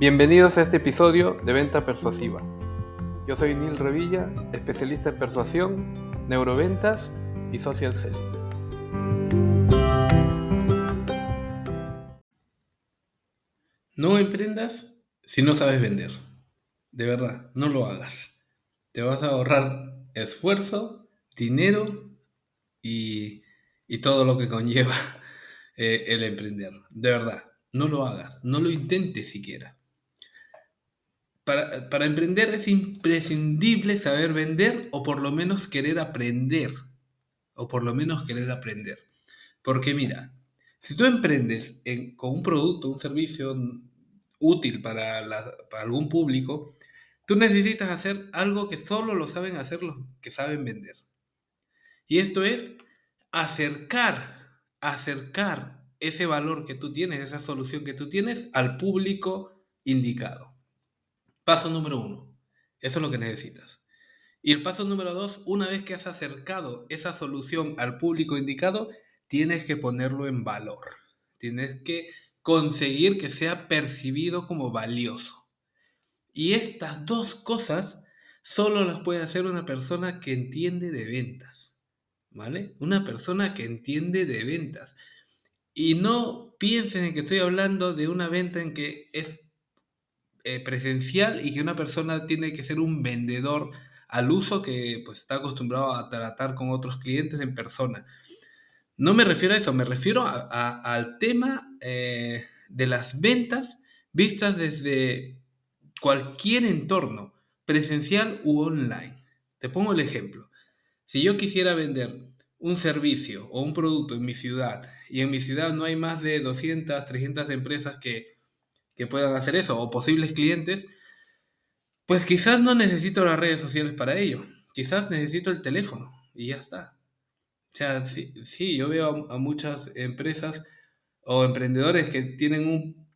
Bienvenidos a este episodio de Venta Persuasiva. Yo soy Neil Revilla, especialista en persuasión, neuroventas y social selling. No emprendas si no sabes vender. De verdad, no lo hagas. Te vas a ahorrar esfuerzo, dinero y, todo lo que conlleva eh, el emprender. De verdad, no lo hagas, no lo intentes siquiera para, emprender es imprescindible saber vender o por lo menos querer aprender. O por lo menos querer aprender. Porque mira, si tú emprendes con un producto, un servicio útil para, para, algún público, tú necesitas hacer algo que solo lo saben hacer los que saben vender. Y esto es acercar, acercar ese valor que tú tienes, esa solución que tú tienes al público indicado. Paso número uno. Eso es lo que necesitas. Y el paso número dos, una vez que has acercado esa solución al público indicado, tienes que ponerlo en valor. Tienes que conseguir que sea percibido como valioso. Y estas dos cosas solo las puede hacer una persona que entiende de ventas. ¿Vale? Una persona que entiende de ventas. Y no piensen en que estoy hablando de una venta en que es eh, presencial y que una persona tiene que ser un vendedor al uso que pues, está acostumbrado a tratar con otros clientes en persona. No me refiero a eso, me refiero al tema eh, de las ventas vistas desde cualquier entorno, presencial u online. Te pongo el ejemplo. Si yo quisiera vender un servicio o un producto en mi ciudad y en mi ciudad no hay más de 200, 300 empresas que que puedan hacer eso o posibles clientes, pues quizás no necesito las redes sociales para ello. Quizás necesito el teléfono y ya está. O sea, sí, yo veo a, muchas empresas o emprendedores que tienen un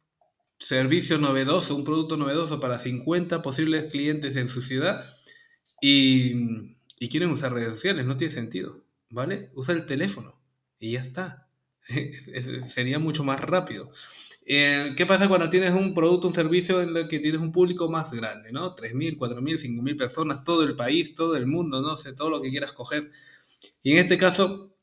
servicio novedoso, un producto novedoso para 50 posibles clientes en su ciudad y, y quieren usar redes sociales. No tiene sentido, ¿vale? Usa el teléfono y ya está. Sería mucho más rápido. Eh, ¿Qué pasa cuando tienes un producto, un servicio en el que tienes un público más grande, ¿no? 3.000, 4.000, 5.000 personas, todo el país, todo el mundo, no sé, todo lo que quieras coger. Y en este caso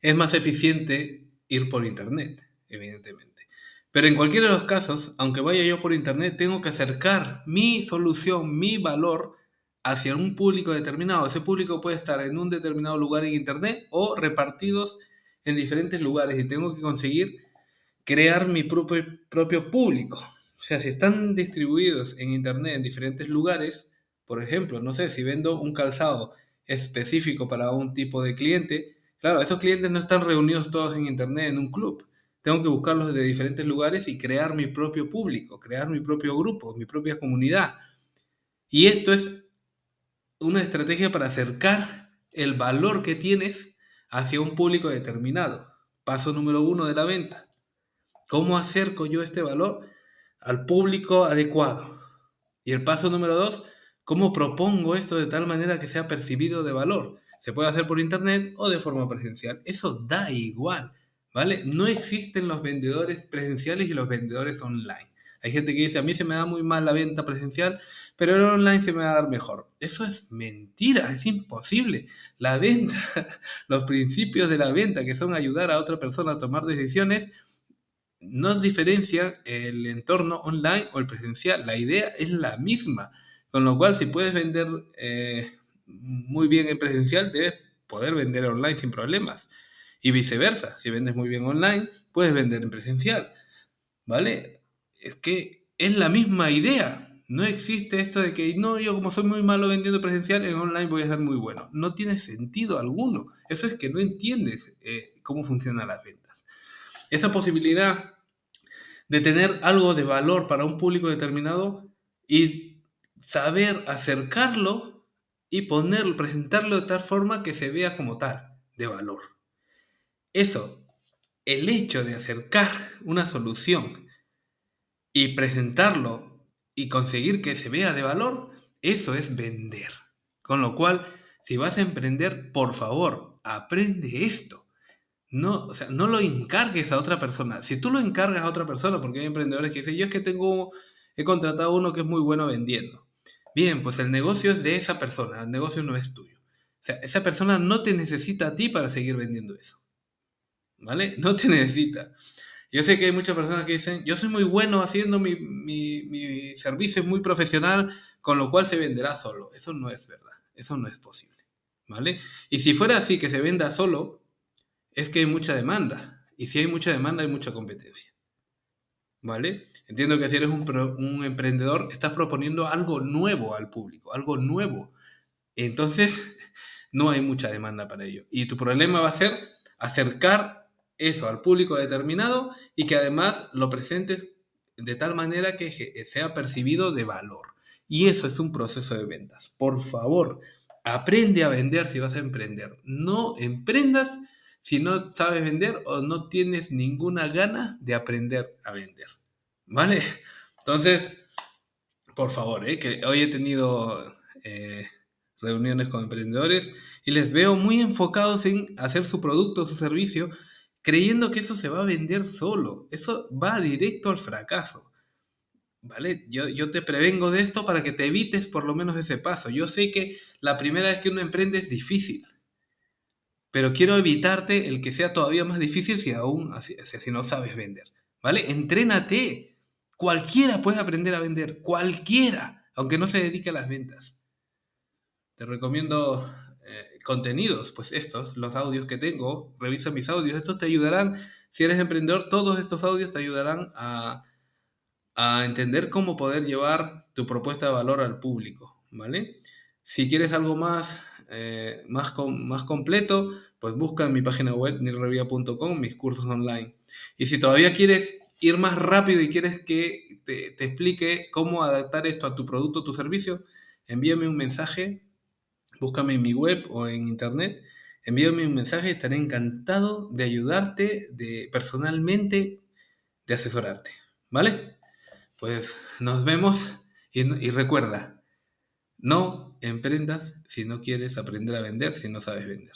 es más eficiente ir por Internet, evidentemente. Pero en cualquiera de los casos, aunque vaya yo por Internet, tengo que acercar mi solución, mi valor hacia un público determinado. Ese público puede estar en un determinado lugar en Internet o repartidos en diferentes lugares y tengo que conseguir crear mi propio, propio público. O sea, si están distribuidos en Internet en diferentes lugares, por ejemplo, no sé, si vendo un calzado específico para un tipo de cliente, claro, esos clientes no están reunidos todos en Internet en un club. Tengo que buscarlos de diferentes lugares y crear mi propio público, crear mi propio grupo, mi propia comunidad. Y esto es una estrategia para acercar el valor que tienes hacia un público determinado. Paso número uno de la venta. ¿Cómo acerco yo este valor al público adecuado? Y el paso número dos, ¿cómo propongo esto de tal manera que sea percibido de valor? Se puede hacer por internet o de forma presencial. Eso da igual, ¿vale? No existen los vendedores presenciales y los vendedores online. Hay gente que dice, a mí se me da muy mal la venta presencial, pero el online se me va a dar mejor. Eso es mentira, es imposible. La venta, los principios de la venta, que son ayudar a otra persona a tomar decisiones, no diferencia el entorno online o el presencial. La idea es la misma. Con lo cual, si puedes vender eh, muy bien en presencial, debes poder vender online sin problemas. Y viceversa, si vendes muy bien online, puedes vender en presencial. ¿Vale? Es que es la misma idea. No existe esto de que, no, yo como soy muy malo vendiendo presencial, en online voy a ser muy bueno. No tiene sentido alguno. Eso es que no entiendes eh, cómo funcionan las ventas. Esa posibilidad de tener algo de valor para un público determinado y saber acercarlo y ponerlo, presentarlo de tal forma que se vea como tal, de valor. Eso, el hecho de acercar una solución y presentarlo y conseguir que se vea de valor, eso es vender. Con lo cual, si vas a emprender, por favor, aprende esto. No, o sea, no lo encargues a otra persona. Si tú lo encargas a otra persona, porque hay emprendedores que dicen, yo es que tengo he contratado a uno que es muy bueno vendiendo. Bien, pues el negocio es de esa persona, el negocio no es tuyo. O sea, esa persona no te necesita a ti para seguir vendiendo eso. ¿Vale? No te necesita. Yo sé que hay muchas personas que dicen, yo soy muy bueno haciendo mi, mi, servicio, es muy profesional, con lo cual se venderá solo. Eso no es verdad, eso no es posible. ¿Vale? Y si fuera así, que se venda solo, es que hay mucha demanda. Y si hay mucha demanda, hay mucha competencia. ¿Vale? Entiendo que si eres un, emprendedor, estás proponiendo algo nuevo al público, algo nuevo. Entonces, no hay mucha demanda para ello. Y tu problema va a ser acercar eso al público determinado y que además lo presentes de tal manera que sea percibido de valor. Y eso es un proceso de ventas. Por favor, aprende a vender si vas a emprender. No emprendas si no sabes vender o no tienes ninguna gana de aprender a vender. ¿Vale? Entonces, por favor, ¿eh? que hoy he tenido eh, reuniones con emprendedores y les veo muy enfocados en hacer su producto o su servicio creyendo que eso se va a vender solo. Eso va directo al fracaso. ¿Vale? Yo, yo te prevengo de esto para que te evites por lo menos ese paso. Yo sé que la primera vez que uno emprende es difícil, pero quiero evitarte el que sea todavía más difícil si aún si no sabes vender. ¿Vale? Entrénate. Cualquiera puede aprender a vender, cualquiera, aunque no se dedique a las ventas. Te recomiendo eh, contenidos, pues estos, los audios que tengo, revisa mis audios, estos te ayudarán, si eres emprendedor, todos estos audios te ayudarán a, entender cómo poder llevar tu propuesta de valor al público, ¿vale? Si quieres algo más, eh, más, más completo, pues busca en mi página web nirrevia.com mis cursos online. Y si todavía quieres ir más rápido y quieres que te, explique cómo adaptar esto a tu producto o tu servicio, envíame un mensaje búscame en mi web o en internet, envíame un mensaje, estaré encantado de ayudarte, de personalmente, de asesorarte. ¿Vale? Pues nos vemos y recuerda, no emprendas si no quieres aprender a vender, si no sabes vender.